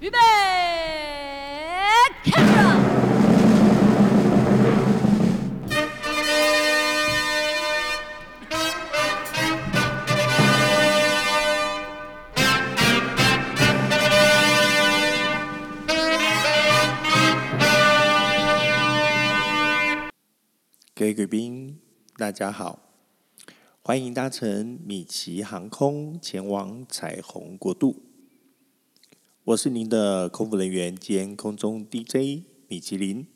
预备各位贵宾，大家好，欢迎搭乘米奇航空前往彩虹国度。我是您的空服人员兼空中 DJ 米其林。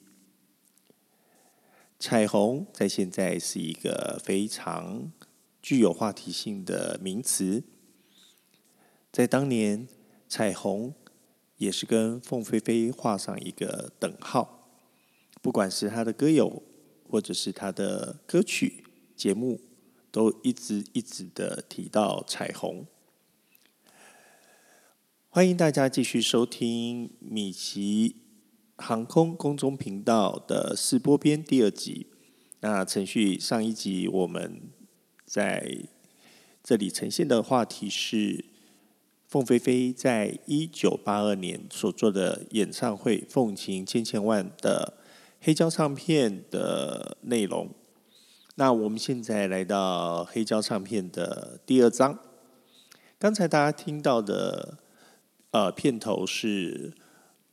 彩虹在现在是一个非常具有话题性的名词，在当年，彩虹也是跟凤飞飞画上一个等号。不管是他的歌友，或者是他的歌曲节目，都一直一直的提到彩虹。欢迎大家继续收听米奇航空空中频道的试播编第二集。那程序上一集我们在这里呈现的话题是凤飞飞在一九八二年所做的演唱会《凤情千千万》的黑胶唱片的内容。那我们现在来到黑胶唱片的第二章。刚才大家听到的。呃，片头是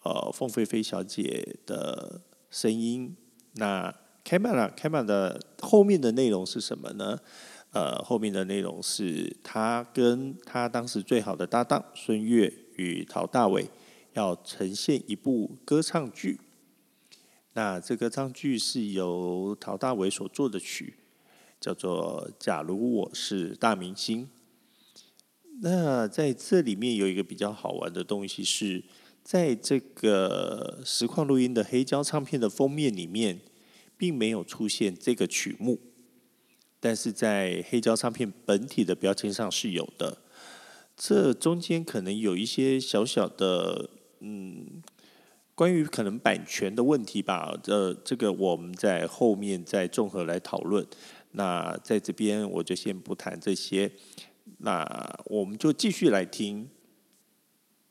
呃凤飞飞小姐的声音。那 camera camera 的后面的内容是什么呢？呃，后面的内容是他跟他当时最好的搭档孙越与陶大伟要呈现一部歌唱剧。那这个歌唱剧是由陶大伟所作的曲，叫做《假如我是大明星》。那在这里面有一个比较好玩的东西是，在这个实况录音的黑胶唱片的封面里面，并没有出现这个曲目，但是在黑胶唱片本体的标签上是有的。这中间可能有一些小小的，嗯，关于可能版权的问题吧。这这个我们在后面再综合来讨论。那在这边我就先不谈这些。那我们就继续来听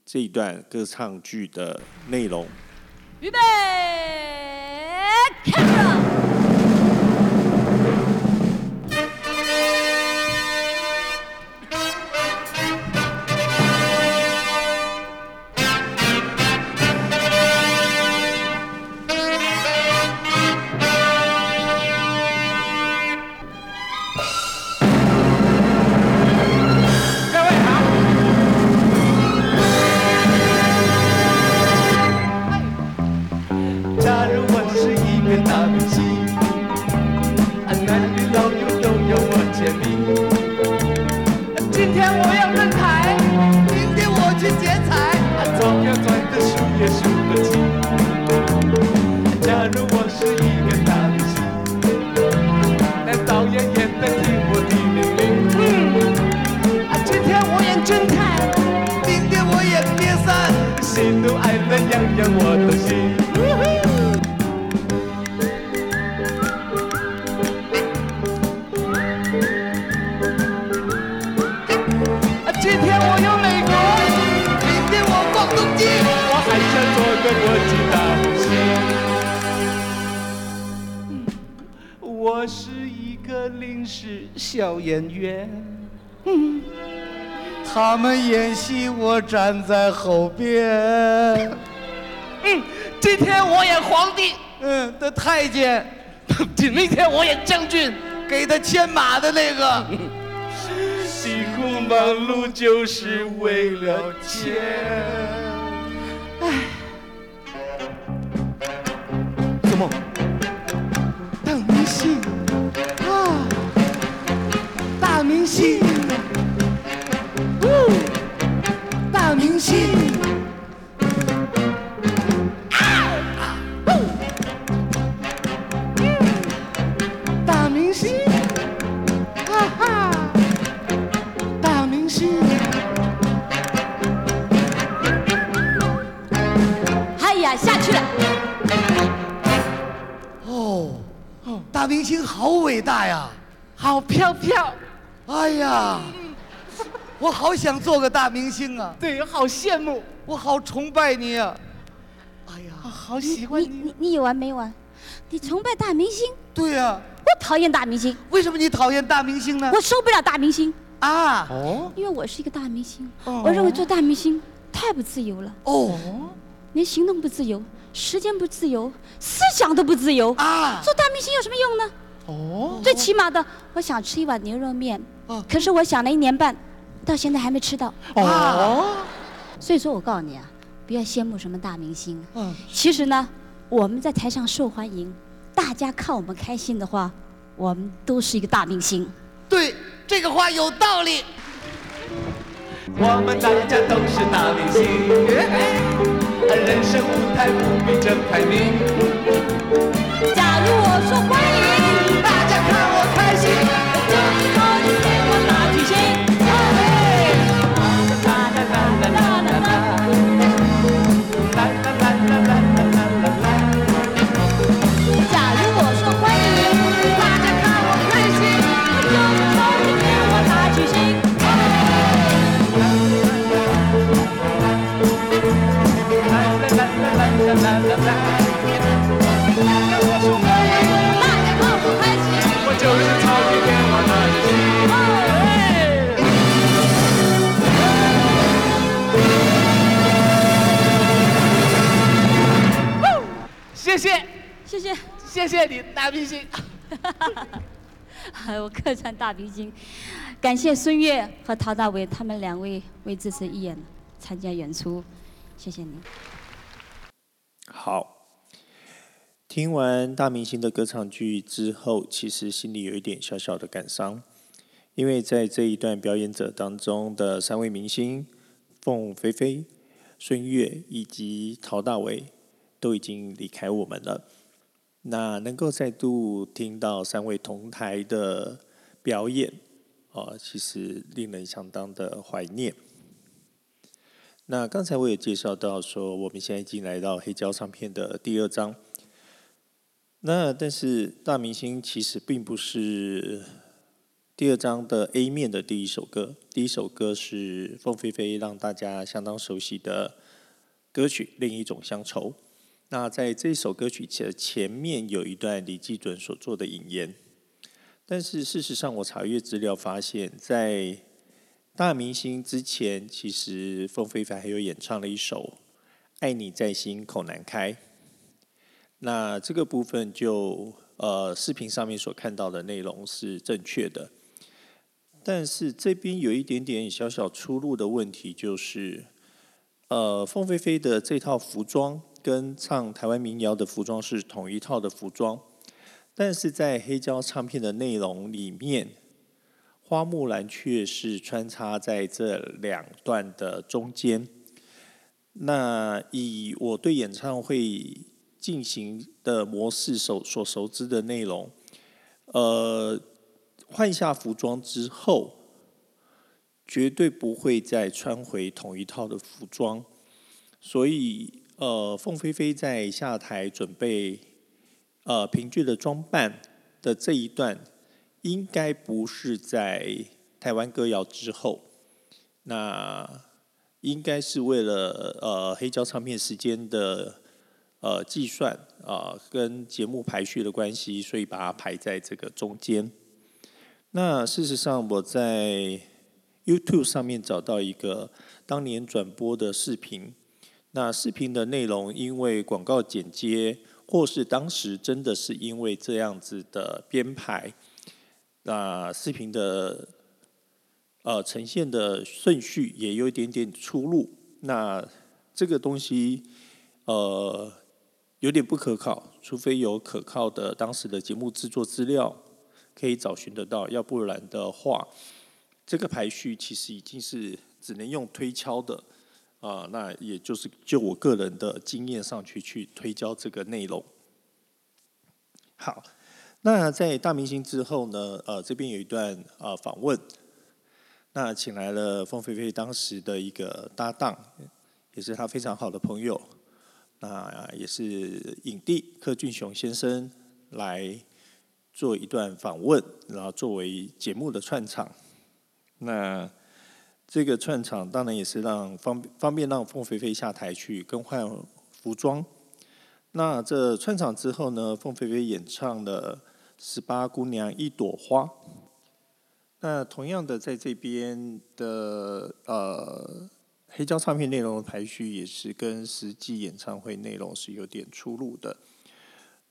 这一段歌唱剧的内容。预备，开始。小演员，嗯，他们演戏，我站在后边。嗯，今天我演皇帝，嗯，的太监。明天我演将军，给他牵马的那个。辛苦忙碌就是为了钱。哎，怎么？明星，大明星，大明星，大明星，哎呀，下去了。哦，大明星好伟大呀，好飘飘。哎呀，我好想做个大明星啊！对，好羡慕，我好崇拜你啊！哎呀，好喜欢你你。你有完没完？你崇拜大明星，对呀、啊，我讨厌大明星，为什么你讨厌大明星呢？我受不了大明星，啊，哦。因为我是一个大明星，哦。我认为做大明星太不自由了，哦。连行动不自由，时间不自由，思想都不自由。啊，做大明星有什么用呢？哦，最起码的，我想吃一碗牛肉面，哦可是我想了一年半，到现在还没吃到。哦，所以说我告诉你啊，不要羡慕什么大明星，嗯，其实呢，我们在台上受欢迎，大家看我们开心的话，我们都是一个大明星。对，这个话有道理。我们大家都是大明星，人生舞台不必争排名。假如我说谢谢你，大明星。我客串大明星，感谢孙悦和陶大伟他们两位为这次义演参加演出，谢谢你。好，听完大明星的歌唱剧之后，其实心里有一点小小的感伤，因为在这一段表演者当中的三位明星凤飞飞、孙悦以及陶大伟都已经离开我们了。那能够再度听到三位同台的表演，啊，其实令人相当的怀念。那刚才我也介绍到说，我们现在已经来到黑胶唱片的第二张。那但是大明星其实并不是第二张的 A 面的第一首歌，第一首歌是凤飞飞让大家相当熟悉的歌曲《另一种乡愁》。那在这首歌曲前前面有一段李济准所做的引言，但是事实上我查阅资料发现，在大明星之前，其实凤飞飞还有演唱了一首《爱你在心口难开》。那这个部分就呃视频上面所看到的内容是正确的，但是这边有一点点小小出入的问题，就是呃凤飞飞的这套服装。跟唱台湾民谣的服装是同一套的服装，但是在黑胶唱片的内容里面，花木兰却是穿插在这两段的中间。那以我对演唱会进行的模式所所熟知的内容，呃，换下服装之后，绝对不会再穿回同一套的服装，所以。呃，凤飞飞在下台准备呃评剧的装扮的这一段，应该不是在台湾歌谣之后，那应该是为了呃黑胶唱片时间的呃计算啊、跟节目排序的关系，所以把它排在这个中间。那事实上，我在 YouTube 上面找到一个当年转播的视频。那视频的内容，因为广告剪接，或是当时真的是因为这样子的编排，那视频的呃呈现的顺序也有一点点出入。那这个东西呃有点不可靠，除非有可靠的当时的节目制作资料可以找寻得到，要不然的话，这个排序其实已经是只能用推敲的。啊，那也就是就我个人的经验上去去推敲这个内容。好，那在大明星之后呢，呃，这边有一段啊访问，那请来了凤飞飞当时的一个搭档，也是他非常好的朋友，那也是影帝柯俊雄先生来做一段访问，然后作为节目的串场。那这个串场当然也是让方方便让凤飞飞下台去更换服装。那这串场之后呢，凤飞飞演唱了《十八姑娘一朵花》。那同样的，在这边的呃黑胶唱片内容的排序也是跟实际演唱会内容是有点出入的。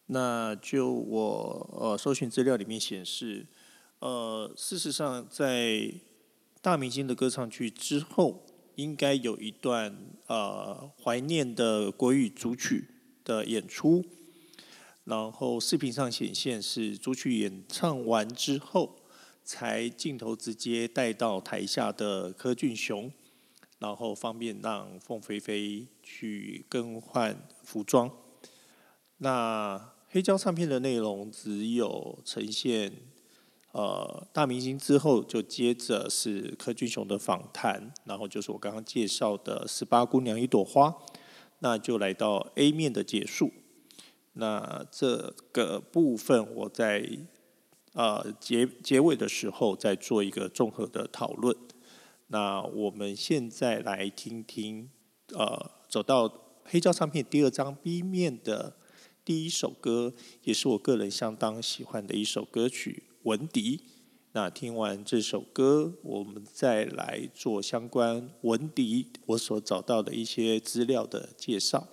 那就我呃搜寻资料里面显示，呃，事实上在大明星的歌唱剧之后，应该有一段呃怀念的国语主曲的演出，然后视频上显现是主曲演唱完之后，才镜头直接带到台下的柯俊雄，然后方便让凤飞飞去更换服装。那黑胶唱片的内容只有呈现，呃，大明星之后就接着是柯俊雄的访谈，然后就是我刚刚介绍的《十八姑娘一朵花》，那就来到 A 面的结束。那这个部分我在呃结结尾的时候再做一个综合的讨论。那我们现在来听听，呃，走到黑胶唱片第二张 B 面的。第一首歌也是我个人相当喜欢的一首歌曲《文迪》。那听完这首歌，我们再来做相关《文迪》我所找到的一些资料的介绍。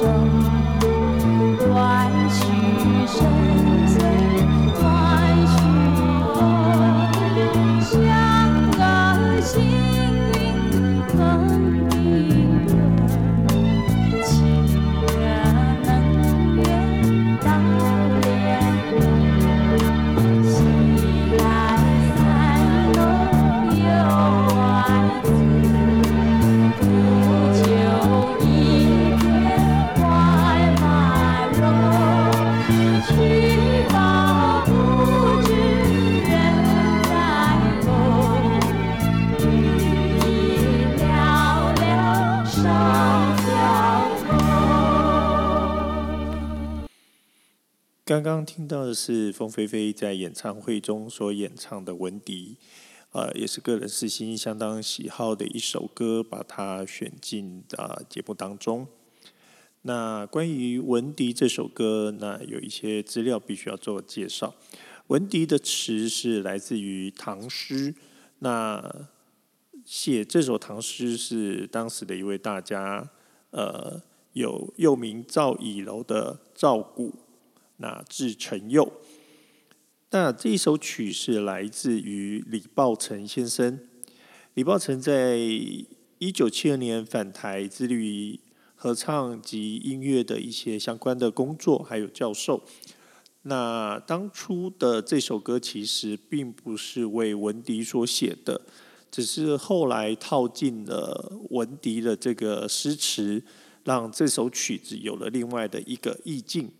刚听到的是凤飞飞在演唱会中所演唱的《文迪》，呃，也是个人私心相当喜好的一首歌，把它选进啊节目当中。那关于《文迪》这首歌，那有一些资料必须要做介绍。《文迪》的词是来自于唐诗，那写这首唐诗是当时的一位大家，呃，有又名赵以楼的赵古。那字承佑，那这一首曲是来自于李抱成先生。李抱成在一九七二年返台，致力于合唱及音乐的一些相关的工作，还有教授。那当初的这首歌其实并不是为文迪所写的，只是后来套进了文迪的这个诗词，让这首曲子有了另外的一个意境。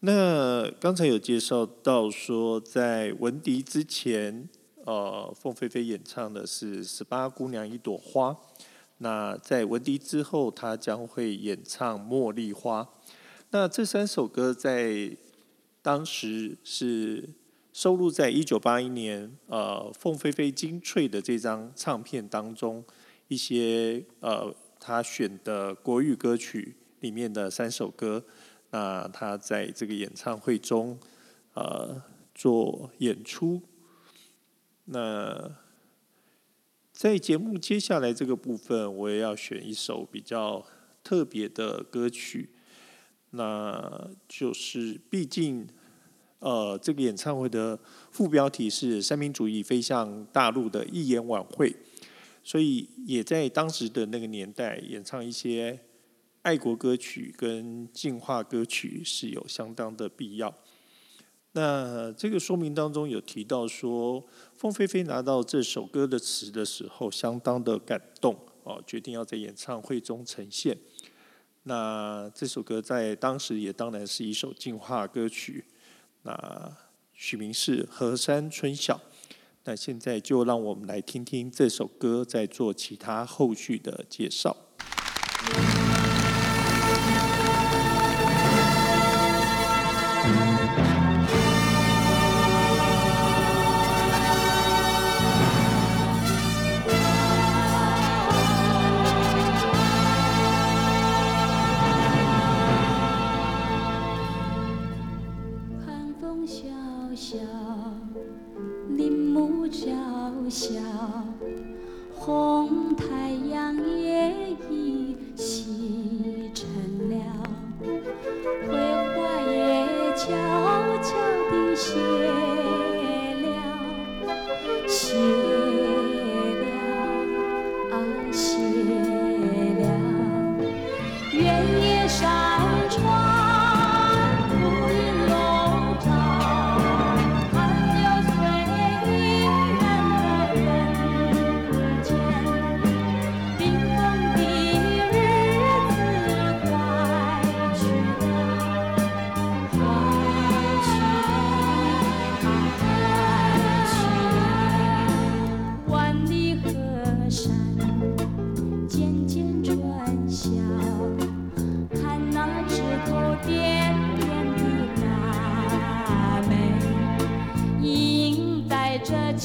那刚才有介绍到说，在文迪之前，呃，凤飞飞演唱的是《十八姑娘一朵花》。那在文迪之后，他将会演唱《茉莉花》。那这三首歌在当时是收录在一九八一年呃凤飞飞精粹的这张唱片当中，一些呃他选的国语歌曲里面的三首歌。那他在这个演唱会中，呃，做演出。那在节目接下来这个部分，我也要选一首比较特别的歌曲。那就是，毕竟，呃，这个演唱会的副标题是“三民主义飞向大陆”的义演晚会，所以也在当时的那个年代演唱一些。爱国歌曲跟进化歌曲是有相当的必要。那这个说明当中有提到说，凤飞飞拿到这首歌的词的时候，相当的感动哦，决定要在演唱会中呈现。那这首歌在当时也当然是一首进化歌曲。那取名是《河山春晓》。那现在就让我们来听听这首歌，再做其他后续的介绍。小小林木，娇小红太阳也。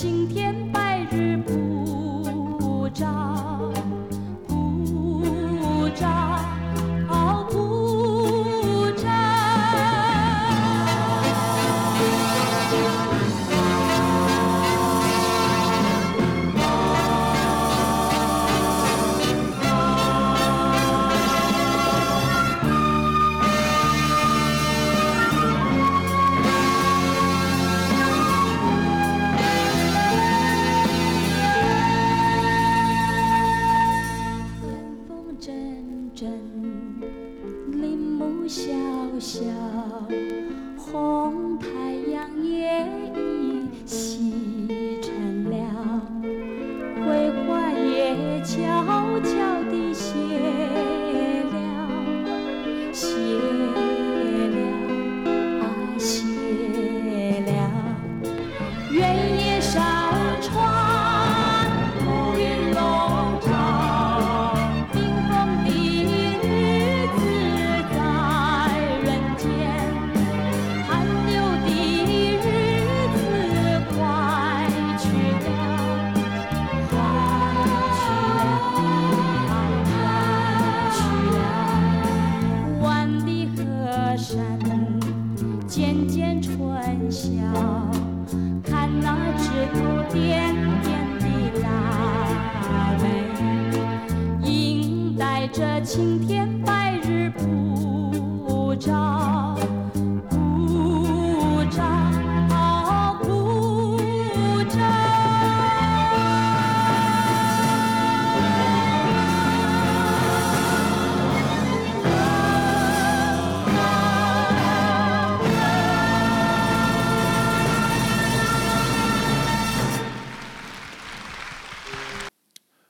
今天。这青天白日普照。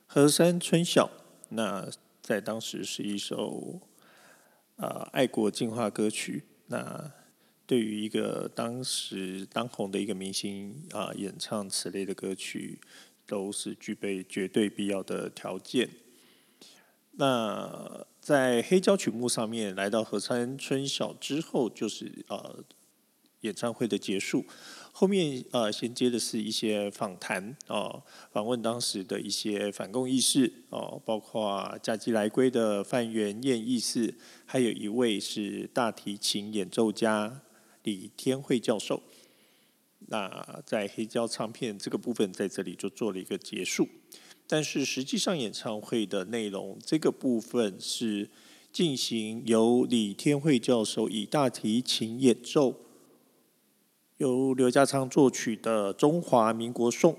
河山春晓，那在当时是一首呃爱国进化歌曲。那对于一个当时当红的一个明星啊、演唱此类的歌曲，都是具备绝对必要的条件。那在黑胶曲目上面，来到河山春晓之后，就是呃演唱会的结束。后面呃衔接的是一些访谈哦，访问当时的一些反共义士哦，包括佳吉来归的范元燕义士，还有一位是大提琴演奏家李天惠教授。那在黑胶唱片这个部分在这里就做了一个结束，但是实际上演唱会的内容这个部分是进行由李天惠教授以大提琴演奏。由刘家昌作曲的《中华民国颂》，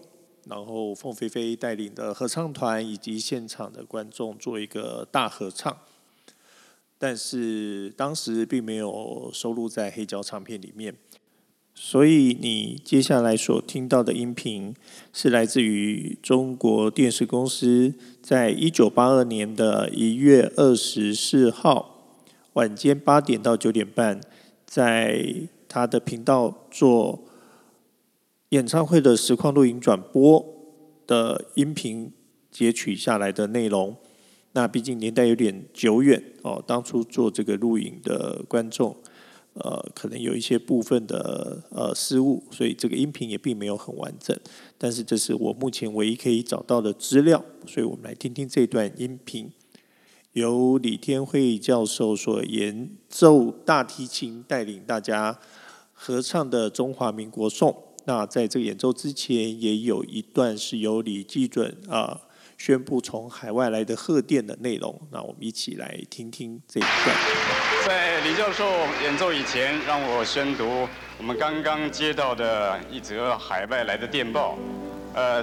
然后凤飞飞带领的合唱团以及现场的观众做一个大合唱，但是当时并没有收录在黑胶唱片里面，所以你接下来所听到的音频是来自于中国电视公司在一九八二年的一月二十四号晚间八点到九点半在。他的频道做演唱会的实况录影转播的音频截取下来的内容，那毕竟年代有点久远哦，当初做这个录影的观众，呃，可能有一些部分的呃失误，所以这个音频也并没有很完整。但是这是我目前唯一可以找到的资料，所以我们来听听这段音频，由李天惠教授所演奏大提琴带领大家。合唱的《中华民国颂》，那在这个演奏之前，也有一段是由李基准啊宣布从海外来的贺电的内容。那我们一起来听听这一段。在李教授演奏以前，让我宣读我们刚刚接到的一则海外来的电报。呃，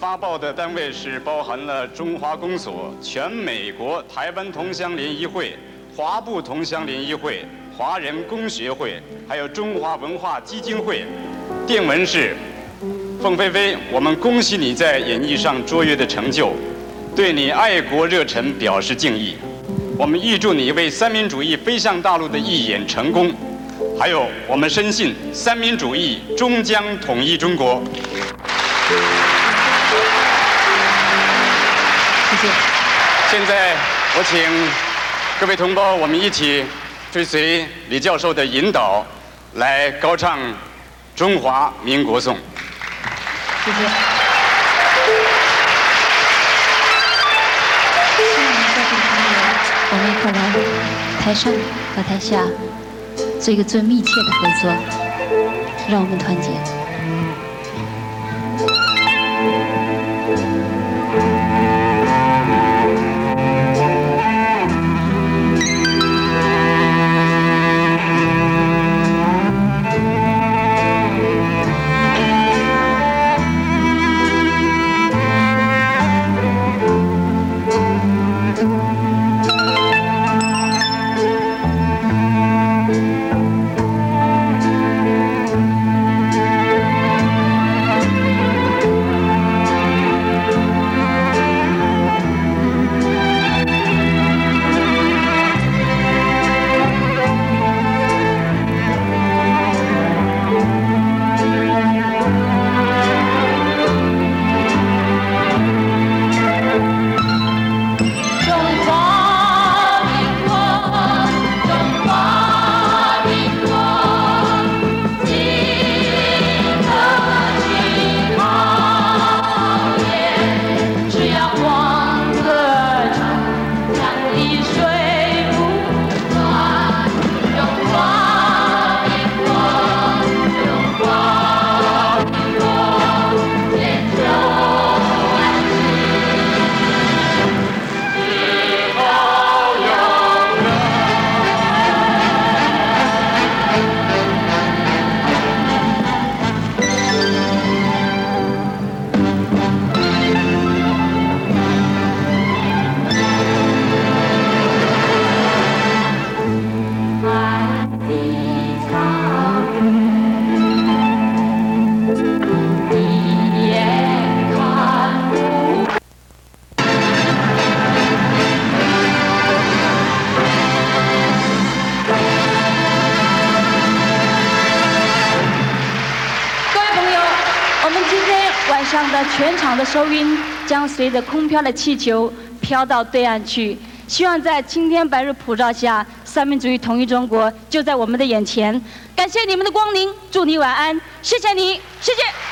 发报的单位是包含了中华公所、全美国台湾同乡联谊会、华埠同乡联谊会。华人工学会，还有中华文化基金会，电文是：凤飞飞，我们恭喜你在演艺上卓越的成就，对你爱国热忱表示敬意。我们预祝你为三民主义飞向大陆的义演成功。还有，我们深信三民主义终将统一中国。谢谢。现在我请各位同胞，我们一起。追随李教授的引导，来高唱《中华民国颂》。谢谢。我们一块来台上和台下做一个最密切的合作，让我们团结。全场的收音将随着空飘的气球飘到对岸去。希望在青天白日普照下，三民主义统一中国就在我们的眼前。感谢你们的光临，祝你晚安，谢谢你，谢谢。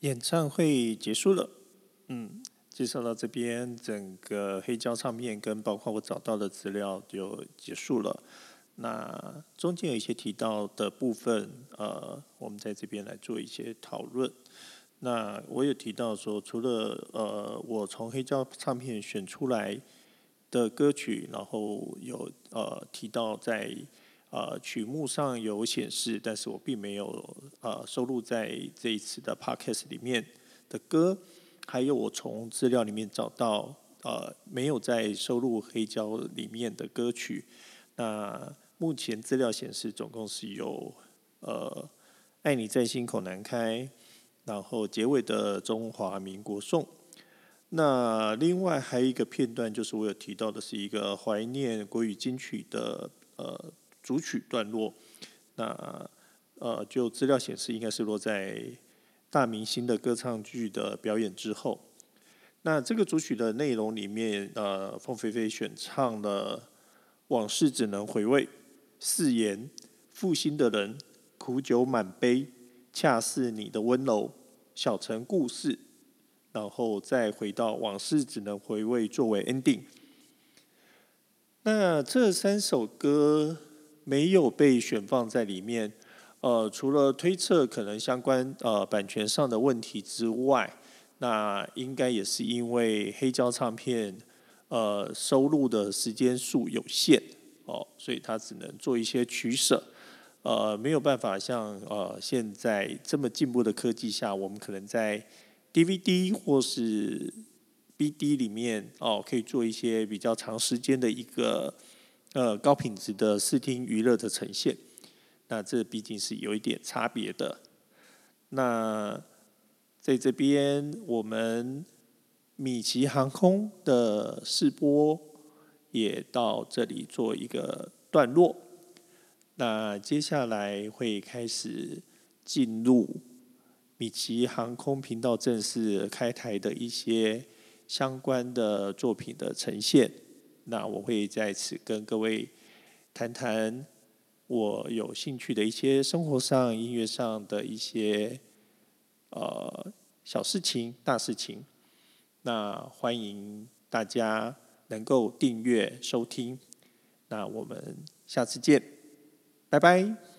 演唱会结束了，嗯，介绍到这边，整个黑胶唱片跟包括我找到的资料就结束了。那中间有一些提到的部分，呃，我们在这边来做一些讨论。那我有提到说，除了呃，我从黑胶唱片选出来的歌曲，然后有呃提到在。呃，曲目上有显示，但是我并没有呃收录在这一次的 podcast 里面的歌，还有我从资料里面找到呃没有在收录黑胶里面的歌曲。那目前资料显示，总共是有呃爱你在心口难开，然后结尾的中华民国颂。那另外还有一个片段，就是我有提到的是一个怀念国语金曲的呃。主曲段落，那呃，就资料显示，应该是落在大明星的歌唱剧的表演之后。那这个主曲的内容里面，呃，凤飞飞选唱了“往事只能回味”，誓言负心的人，苦酒满杯，恰似你的温柔，小城故事，然后再回到“往事只能回味”作为 ending。那这三首歌。没有被选放在里面，呃，除了推测可能相关呃版权上的问题之外，那应该也是因为黑胶唱片呃收录的时间数有限哦，所以它只能做一些取舍，呃，没有办法像呃现在这么进步的科技下，我们可能在 DVD 或是 BD 里面哦，可以做一些比较长时间的一个。呃，高品质的视听娱乐的呈现，那这毕竟是有一点差别的。那在这边，我们米奇航空的试播也到这里做一个段落。那接下来会开始进入米奇航空频道正式开台的一些相关的作品的呈现。那我会在此跟各位谈谈我有兴趣的一些生活上、音乐上的一些呃小事情、大事情。那欢迎大家能够订阅收听。那我们下次见，拜拜。